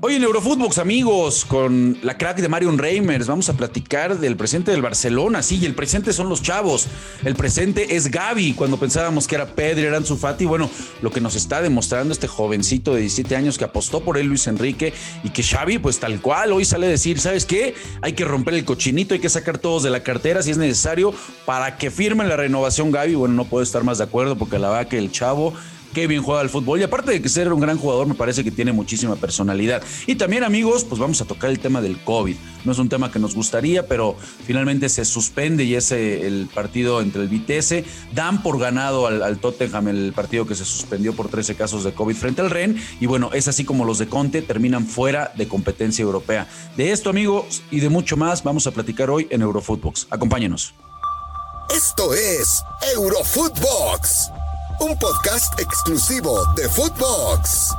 Hoy en Eurofootbox, amigos, con la crack de Marion Reimers, vamos a platicar del presente del Barcelona. Sí, y el presente son los chavos. El presente es Gaby. Cuando pensábamos que era Pedri, era Ansu Fati, bueno, lo que nos está demostrando este jovencito de 17 años que apostó por él, Luis Enrique, y que Xavi, pues tal cual, hoy sale a decir, ¿sabes qué? Hay que romper el cochinito, hay que sacar todos de la cartera si es necesario para que firmen la renovación Gaby. Bueno, no puedo estar más de acuerdo porque la verdad que el chavo qué bien juega el fútbol. Y aparte de que ser un gran jugador, me parece que tiene muchísima personalidad. Y también, amigos, pues vamos a tocar el tema del COVID. No es un tema que nos gustaría, pero finalmente se suspende y es el partido entre el Vitesse. Dan por ganado al, Tottenham el partido que se suspendió por 13 casos de COVID frente al Ren. Y bueno, es así como los de Conte terminan fuera de competencia europea. De esto, amigos, y de mucho más, vamos a platicar hoy en Eurofootbox. Acompáñenos. Esto es Eurofootbox un podcast exclusivo de Footbox.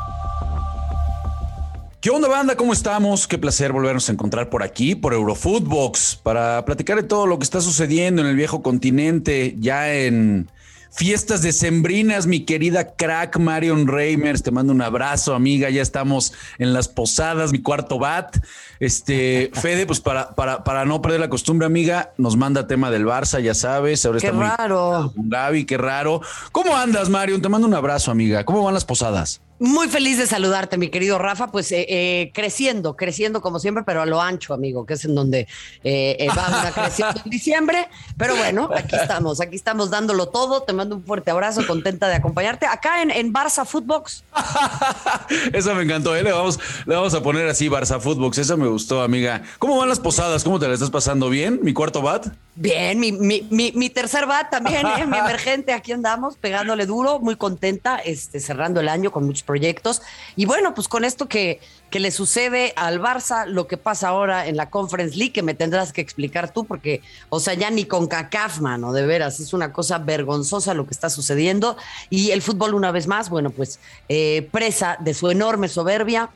¿Qué onda, banda? ¿Cómo estamos? Qué placer volvernos a encontrar por aquí, por Eurofootbox, para platicar de todo lo que está sucediendo en el viejo continente, ya en fiestas decembrinas, mi querida crack Marion Reimers. Te mando un abrazo, amiga. Ya estamos en las posadas, mi cuarto bat. Este, Fede, pues para, para, para no perder la costumbre, amiga, nos manda tema del Barça, ya sabes. Ahora qué raro. Gaby, qué raro. ¿Cómo andas, Marion? Te mando un abrazo, amiga. ¿Cómo van las posadas? Muy feliz de saludarte, mi querido Rafa. Pues eh, eh, creciendo, creciendo como siempre, pero a lo ancho, amigo, que es en donde eh, va una creciendo en diciembre. Pero bueno, aquí estamos, aquí estamos dándolo todo. Te mando un fuerte abrazo, contenta de acompañarte acá en, en Barça Footbox. Eso me encantó, Le, vamos, le vamos a poner así Barça Footbox. Eso me gustó, amiga. ¿Cómo van las posadas? ¿Cómo te la estás pasando? ¿Bien? ¿Mi cuarto bat? Bien, mi, mi, mi, tercer bat también, mi emergente. Aquí andamos pegándole duro, muy contenta, este, cerrando el año con muchos proyectos. Y bueno, pues con esto que, que le sucede al Barça, lo que pasa ahora en la Conference League, que me tendrás que explicar tú, porque, o sea, ya ni con CACAF, mano, de veras, es una cosa vergonzosa lo que está sucediendo. Y el fútbol, una vez más, bueno, pues eh, presa de su enorme soberbia,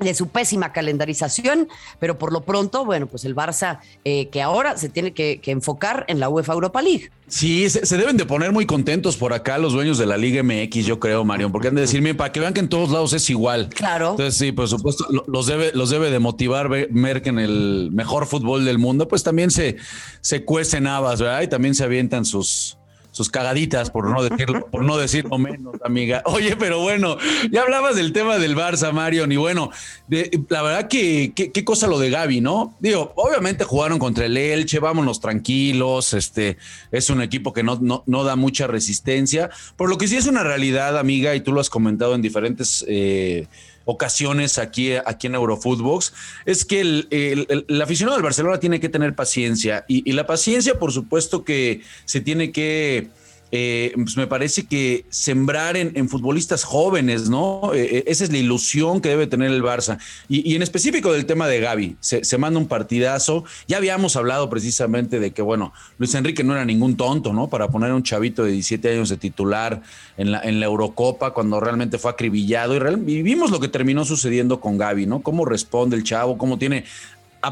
de su pésima calendarización, pero por lo pronto, bueno, pues el Barça eh, que ahora se tiene que, enfocar en la UEFA Europa League. Sí, se, deben de poner muy contentos por acá los dueños de la Liga MX, yo creo, Mario, porque han de decirme para que vean que en todos lados es igual. Claro. Entonces, sí, por supuesto, los debe, los debe de motivar ver, que en el mejor fútbol del mundo, pues también se, se cuecen habas, ¿verdad? Y también se avientan sus, sus cagaditas, por no decirlo, por no menos, amiga. Oye, pero bueno, ya hablabas del tema del Barça, Marion, y bueno, la verdad que qué cosa lo de Gaby, ¿no? Digo, obviamente jugaron contra el Elche, vámonos tranquilos, este es un equipo que no, no, no da mucha resistencia, por lo que sí es una realidad, amiga, y tú lo has comentado en diferentes eh, ocasiones aquí, aquí en Eurofootbox, es que el, aficionado del Barcelona tiene que tener paciencia y, la paciencia, por supuesto, que se tiene que eh, pues me parece que sembrar en, futbolistas jóvenes, ¿no? Eh, eh, esa es la ilusión que debe tener el Barça. Y, en específico del tema de Gaby, se, manda un partidazo. Ya habíamos hablado precisamente de que, bueno, Luis Enrique no era ningún tonto, ¿no? Para poner a un chavito de 17 años de titular en la, Eurocopa cuando realmente fue acribillado. Y, y vimos lo que terminó sucediendo con Gaby, ¿no? Cómo responde el chavo, cómo tiene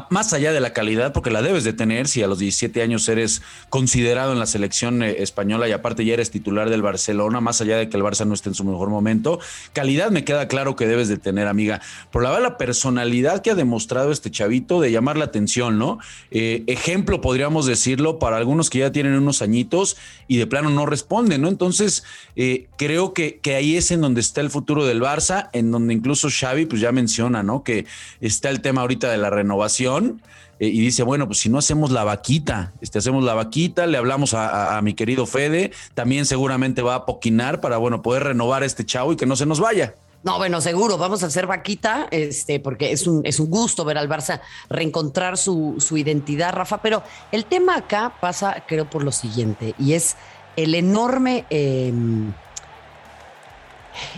más allá de la calidad, porque la debes de tener si a los 17 años eres considerado en la selección eh, española y aparte ya eres titular del Barcelona, más allá de que el Barça no esté en su mejor momento, calidad me queda claro que debes de tener, amiga. Por la, la personalidad que ha demostrado este chavito de llamar la atención, ¿no? Eh, ejemplo, podríamos decirlo, para algunos que ya tienen unos añitos y de plano no responden, ¿no? Entonces, eh, creo que, que ahí es en donde está el futuro del Barça, en donde incluso Xavi, pues ya menciona, ¿no? Que está el tema ahorita de la renovación eh, y dice, bueno, pues si no hacemos la vaquita, este, hacemos la vaquita, le hablamos a, mi querido Fede, también seguramente va a poquinar para, bueno, poder renovar este chavo y que no se nos vaya. No, bueno, seguro, vamos a hacer vaquita, este, porque es un, es un gusto ver al Barça reencontrar su, su identidad, Rafa, pero el tema acá pasa, creo, por lo siguiente, y es el enorme... Em,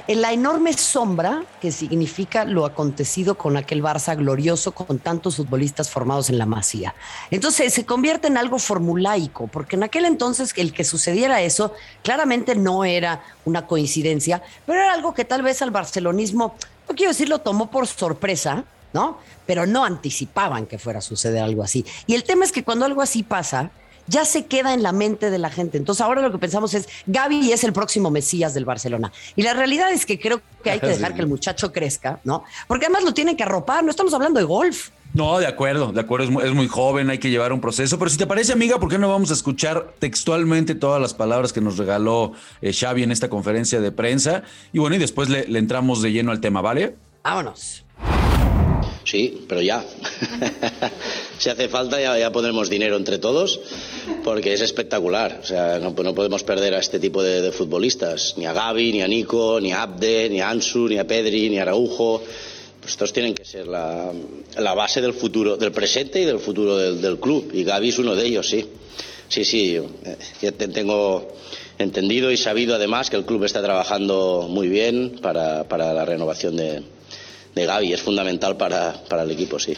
en la enorme sombra que significa lo acontecido con aquel Barça glorioso con tantos futbolistas formados en la Masía. Entonces se convierte en algo formulaico, porque en aquel entonces el que sucediera eso claramente no era una coincidencia, pero era algo que tal vez al barcelonismo, no quiero decir lo tomó por sorpresa, ¿no? Pero no anticipaban que fuera a suceder algo así. Y el tema es que cuando algo así pasa, ya se queda en la mente de la gente. Entonces ahora lo que pensamos es, Gaby es el próximo Mesías del Barcelona. Y la realidad es que creo que hay que dejar que el muchacho crezca, ¿no? Porque además lo tienen que arropar, no estamos hablando de golf. No, de acuerdo, de acuerdo, es muy, joven, hay que llevar un proceso. Pero si te parece, amiga, ¿por qué no vamos a escuchar textualmente todas las palabras que nos regaló eh, Xavi en esta conferencia de prensa? Y bueno, y después le, le entramos de lleno al tema, ¿vale? Vámonos. Sí, pero ya. si hace falta ya, ya pondremos dinero entre todos porque es espectacular. O sea, no, podemos perder a este tipo de, futbolistas. Ni a Gaby, ni a Nico, ni a Abde, ni a Ansu, ni a Pedri, ni a Araujo. Pues estos tienen que ser la, base del futuro, del presente y del futuro del, club. Y Gaby es uno de ellos, sí. Sí, sí. Eh, tengo entendido y sabido además que el club está trabajando muy bien para la renovación de, de Gaby. Es fundamental para, para el equipo, sí.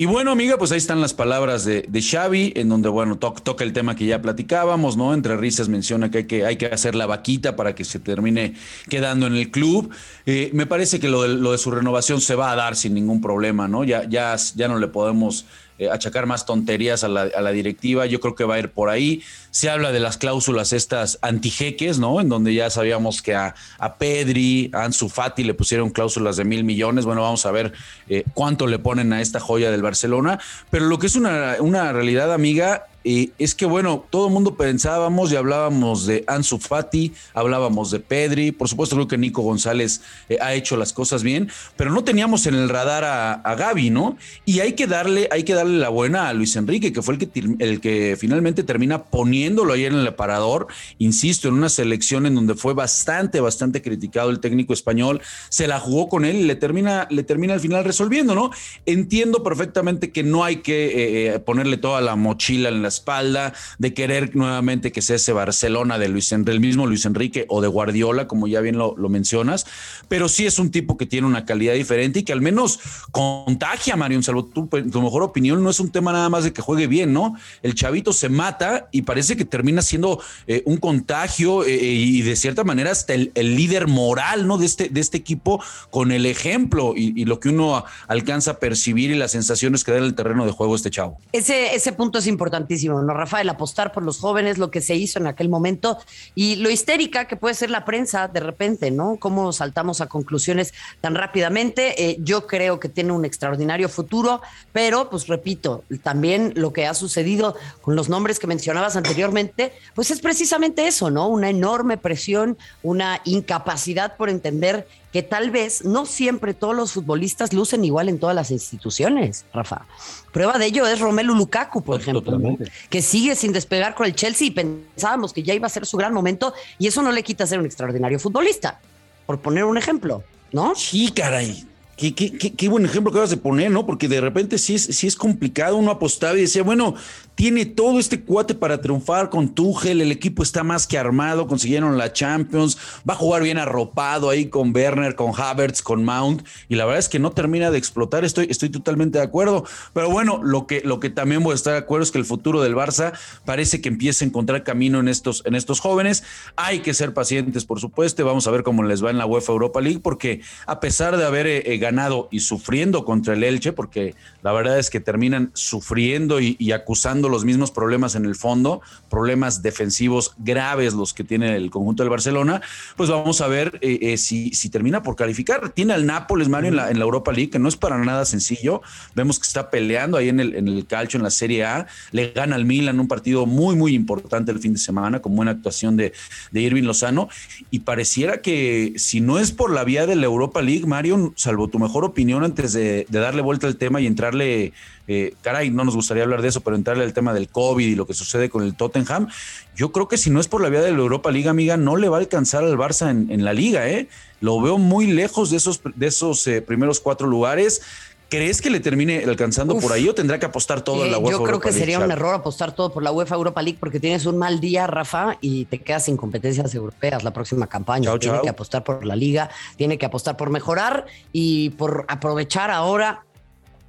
Y bueno, amiga, pues ahí están las palabras de, de Xavi, en donde, bueno, toca el tema que ya platicábamos, ¿no? Entre risas menciona que hay que, hay que hacer la vaquita para que se termine quedando en el club. Eh, me parece que lo de, lo de su renovación se va a dar sin ningún problema, ¿no? Ya, ya, ya no le podemos achacar más tonterías a la, directiva. Yo creo que va a ir por ahí. Se habla de las cláusulas estas antijeques, ¿no? En donde ya sabíamos que a, Pedri, a Ansu Fati le pusieron cláusulas de mil millones. Bueno, vamos a ver eh, cuánto le ponen a esta joya del Barcelona. Pero lo que es una, una realidad, amiga, es que bueno, todo el mundo pensábamos y hablábamos de Ansu Fati, hablábamos de Pedri, por supuesto creo que Nico González eh, ha hecho las cosas bien, pero no teníamos en el radar a, a, Gaby, ¿no? Y hay que darle, hay que darle la buena a Luis Enrique, que fue el que, el que finalmente termina poniéndolo ahí en el aparador, insisto, en una selección en donde fue bastante, bastante criticado el técnico español, se la jugó con él y le termina, le termina al final resolviendo, ¿no? Entiendo perfectamente que no hay que eh, eh, ponerle toda la mochila en la espalda, de querer nuevamente que sea ese Barcelona de Luis del mismo Luis Enrique o de Guardiola, como ya bien lo, mencionas, pero sí es un tipo que tiene una calidad diferente y que al menos contagia, Mario, salvo tu, tu mejor opinión, no es un tema nada más de que juegue bien, ¿no? El chavito se mata y parece que termina siendo eh, un contagio eh, y de cierta manera hasta el, líder moral, ¿no? De este, de este equipo con el ejemplo y, lo que uno alcanza a percibir y las sensaciones que da en el terreno de juego este chavo. Ese, ese punto es importantísimo ¿no, Rafael? Apostar por los jóvenes, lo que se hizo en aquel momento y lo histérica que puede ser la prensa de repente, ¿no? Cómo saltamos a conclusiones tan rápidamente. Eh, yo creo que tiene un extraordinario futuro, pero pues repito, también lo que ha sucedido con los nombres que mencionabas anteriormente, pues es precisamente eso, ¿no? Una enorme presión, una incapacidad por entender que tal vez no siempre todos los futbolistas lucen igual en todas las instituciones, Rafa. Prueba de ello es Romelu Lukaku, por ejemplo, que sigue sin despegar con el Chelsea y pensábamos que ya iba a ser su gran momento y eso no le quita ser un extraordinario futbolista, por poner un ejemplo, ¿no? Sí, caray. Qué, qué, qué, buen ejemplo que vas de poner, ¿no? Porque de repente sí es, sí es complicado, uno apostaba y decía, bueno, tiene todo este cuate para triunfar con Tuchel, el equipo está más que armado, consiguieron la Champions, va a jugar bien arropado ahí con Werner, con Havertz, con Mount, y la verdad es que no termina de explotar, estoy, estoy totalmente de acuerdo. Pero bueno, lo que, lo que también voy a estar de acuerdo es que el futuro del Barça parece que empieza a encontrar camino en estos, en estos jóvenes. Hay que ser pacientes, por supuesto, vamos a ver cómo les va en la UEFA Europa League, porque a pesar de haber eh, ganado y sufriendo contra el Elche, porque la verdad es que terminan sufriendo y, y acusando los mismos problemas en el fondo, problemas defensivos graves los que tiene el conjunto del Barcelona, pues vamos a ver eh, eh, si, si, termina por calificar. Tiene al Nápoles, Mario, en la, en la Europa League, que no es para nada sencillo. Vemos que está peleando ahí en el, en el calcio, en la Serie A. Le gana al Milan un partido muy, muy importante el fin de semana, con buena actuación de, de Irving Lozano. Y pareciera que si no es por la vía de la Europa League, Mario, salvo tu mejor opinión antes de, de darle vuelta al tema y entrarle eh, caray, no nos gustaría hablar de eso, pero entrarle al tema del COVID y lo que sucede con el Tottenham, yo creo que si no es por la vía de la Europa Liga, amiga, no le va a alcanzar al Barça en, la liga, ¿eh? Lo veo muy lejos de esos, de esos eh, primeros cuatro lugares. ¿Crees que le termine alcanzando por ahí o tendrá que apostar todo en la UEFA? Yo creo que sería un error apostar todo por la UEFA Europa League porque tienes un mal día, Rafa, y te quedas sin competencias europeas la próxima campaña. tiene que apostar por la liga, tiene que apostar por mejorar y por aprovechar ahora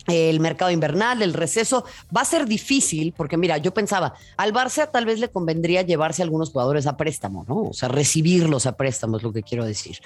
el mercado invernal, el receso, va a ser difícil porque mira, yo pensaba, al Barça tal vez le convendría llevarse a algunos jugadores a préstamo, ¿no? O sea, recibirlos a préstamo es lo que quiero decir.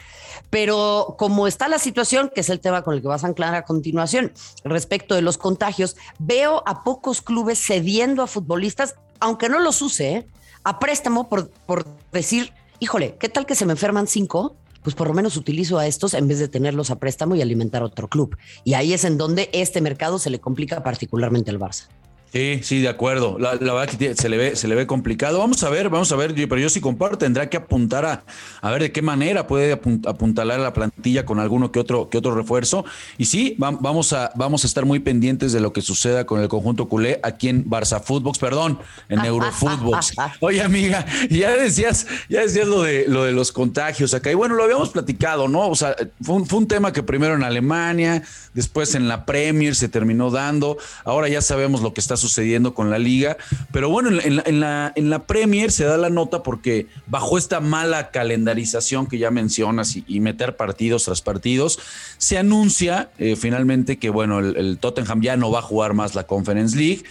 Pero como está la situación, que es el tema con el que vas a anclar a continuación, respecto de los contagios, veo a pocos clubes cediendo a futbolistas, aunque no los use, ¿eh? a préstamo por, por decir, híjole, ¿qué tal que se me enferman cinco? Pues por lo menos utilizo a estos en vez de tenerlos a préstamo y alimentar otro club. Y ahí es en donde este mercado se le complica particularmente al Barça. Sí, sí, de acuerdo. La, verdad que se le, ve, se le ve complicado. Vamos a ver, vamos a ver, pero yo sí comparto, tendrá que apuntar a, a ver de qué manera puede apuntalar a la plantilla con alguno que otro, que otro refuerzo. Y sí, vamos a, vamos a estar muy pendientes de lo que suceda con el conjunto culé aquí en Barça Footbox, perdón, en Eurofootbox. Oye, amiga, ya decías, ya decías lo de lo de los contagios acá. Y bueno, lo habíamos platicado, ¿no? O sea, fue un, fue un tema que primero en Alemania, después en la Premier se terminó dando. Ahora ya sabemos lo que está sucediendo sucediendo con la liga. Pero bueno, en la, Premier se da la nota porque bajo esta mala calendarización que ya mencionas y, meter partidos tras partidos, se anuncia eh, finalmente que bueno, el, el Tottenham ya no va a jugar más la Conference League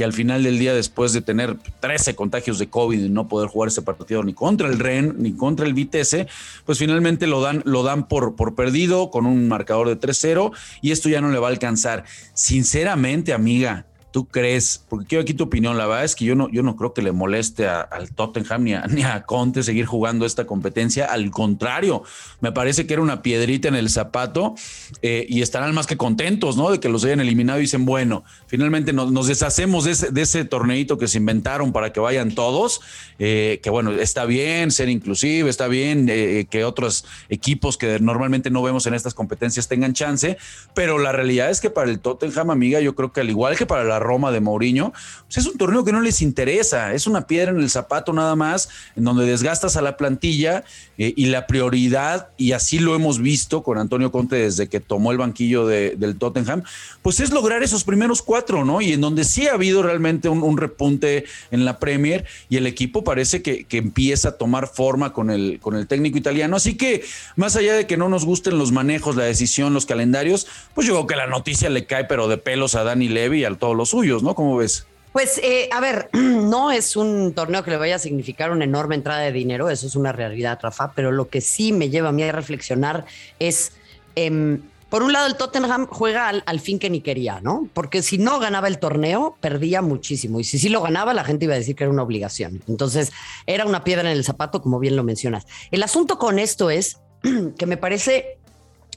que al final del día, después de tener 13 contagios de COVID y no poder jugar ese partido ni contra el REN ni contra el Vitesse, pues finalmente lo dan, lo dan por, por perdido con un marcador de 3-0 y esto ya no le va a alcanzar. Sinceramente, amiga, ¿Tú crees? Porque quiero aquí tu opinión. La verdad es que yo no, yo no creo que le moleste al Tottenham ni a, ni a, Conte seguir jugando esta competencia. Al contrario, me parece que era una piedrita en el zapato eh, y estarán más que contentos, ¿no? De que los hayan eliminado y dicen, bueno, finalmente nos, deshacemos de ese, de torneito que se inventaron para que vayan todos. Eh, que bueno, está bien ser inclusive, está bien eh, que otros equipos que normalmente no vemos en estas competencias tengan chance, pero la realidad es que para el Tottenham, amiga, yo creo que al igual que para la Roma de Mourinho, pues es un torneo que no les interesa, es una piedra en el zapato nada más, en donde desgastas a la plantilla eh, y la prioridad, y así lo hemos visto con Antonio Conte desde que tomó el banquillo del Tottenham, pues es lograr esos primeros cuatro, ¿no? Y en donde sí ha habido realmente un, repunte en la Premier y el equipo parece que, que, empieza a tomar forma con el, con el técnico italiano. Así que más allá de que no nos gusten los manejos, la decisión, los calendarios, pues yo creo que la noticia le cae pero de pelos a Dani Levy y a todos los suyos, ¿no? ¿Cómo ves? Pues, eh, a ver, no es un torneo que le vaya a significar una enorme entrada de dinero, eso es una realidad, Rafa, pero lo que sí me lleva a mí a reflexionar es, em, por un lado, el Tottenham juega al, fin que ni quería, ¿no? Porque si no ganaba el torneo, perdía muchísimo, y si sí lo ganaba, la gente iba a decir que era una obligación. Entonces, era una piedra en el zapato, como bien lo mencionas. El asunto con esto es que me parece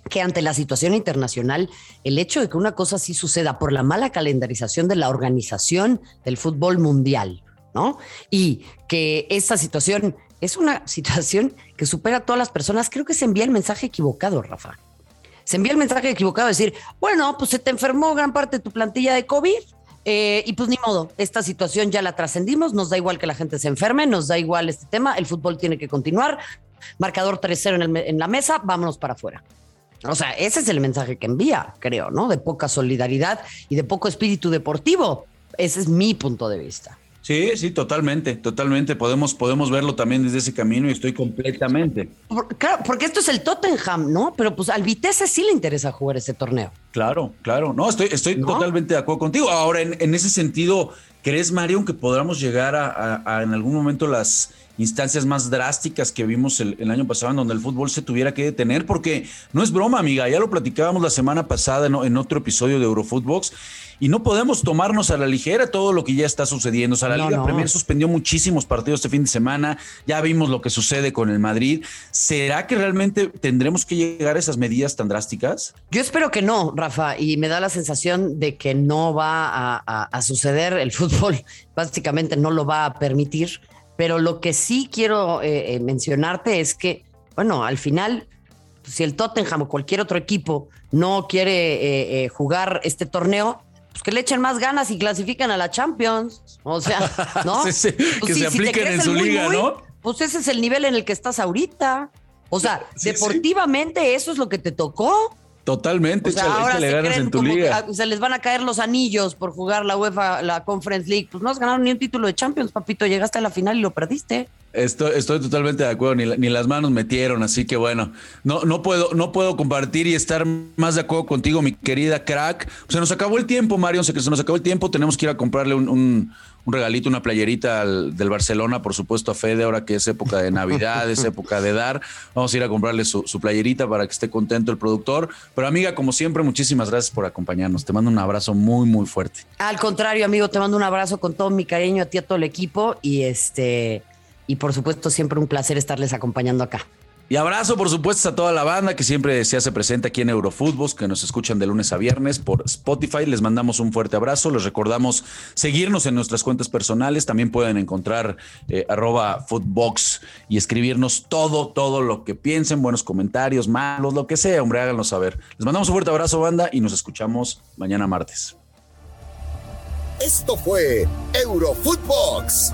que ante la situación internacional, el hecho de que una cosa así suceda por la mala calendarización de la organización del fútbol mundial, ¿no? Y que esta situación es una situación que supera a todas las personas, creo que se envía el mensaje equivocado, Rafa. Se envía el mensaje equivocado de decir, bueno, pues se te enfermó gran parte de tu plantilla de COVID, eh, y pues ni modo, esta situación ya la trascendimos, nos da igual que la gente se enferme, nos da igual este tema, el fútbol tiene que continuar, marcador 3-0 en, en, la mesa, vámonos para afuera. O sea, ese es el mensaje que envía, creo, ¿no? De poca solidaridad y de poco espíritu deportivo. Ese es mi punto de vista. Sí, sí, totalmente, totalmente. Podemos, podemos verlo también desde ese camino y estoy completamente. claro, porque esto es el Tottenham, ¿no? Pero pues al Vitesse sí le interesa jugar ese torneo. Claro, claro. No, estoy, estoy totalmente de acuerdo contigo. Ahora, en, ese sentido, ¿crees, Mario, que podamos llegar a en algún momento las instancias más drásticas que vimos el, año pasado en donde el fútbol se tuviera que detener, porque no es broma, amiga, ya lo platicábamos la semana pasada en, otro episodio de Eurofootbox, y no podemos tomarnos a la ligera todo lo que ya está sucediendo. O sea, la Liga Premier suspendió muchísimos partidos este fin de semana, ya vimos lo que sucede con el Madrid. ¿Será que realmente tendremos que llegar a esas medidas tan drásticas? Yo espero que no, Rafa, y me da la sensación de que no va a suceder. El fútbol básicamente no lo va a permitir pero lo que sí quiero eh, eh, mencionarte es que, bueno, al final, si el Tottenham o cualquier otro equipo no quiere eh, jugar este torneo, pues que le echen más ganas y clasifican a la Champions. O sea, ¿no? Pues que se apliquen en su liga, ¿no? Pues ese es el nivel en el que estás ahorita. O sea, deportivamente eso es lo que te tocó. Totalmente, o ahora le ganas en tu liga. se les van a caer los anillos por jugar la UEFA, la Conference League. Pues no has ganado ni un título de Champions, papito. Llegaste a la final y lo perdiste. Estoy, totalmente de acuerdo, ni, las manos metieron, así que bueno, no, no, puedo, no puedo compartir y estar más de acuerdo contigo, mi querida crack. Se nos acabó el tiempo, Mario, se, se nos acabó el tiempo, tenemos que ir a comprarle un, un, regalito, una playerita del Barcelona, por supuesto, a Fede, ahora que es época de Navidad, es época de dar. Vamos a ir a comprarle su, su playerita para que esté contento el productor. Pero amiga, como siempre, muchísimas gracias por acompañarnos. Te mando un abrazo muy, muy fuerte. Al contrario, amigo, te mando un abrazo con todo mi cariño a ti, a todo el equipo y este y por supuesto siempre un placer estarles acompañando acá. Y abrazo, por supuesto, a toda la banda que siempre se hace presente aquí en Eurofutbos, que nos escuchan de lunes a viernes por Spotify. Les mandamos un fuerte abrazo. Les recordamos seguirnos en nuestras cuentas personales. También pueden encontrar eh, arroba footbox y escribirnos todo, todo lo que piensen, buenos comentarios, malos, lo que sea. Hombre, háganos saber. Les mandamos un fuerte abrazo, banda, y nos escuchamos mañana martes. Esto fue Eurofootbox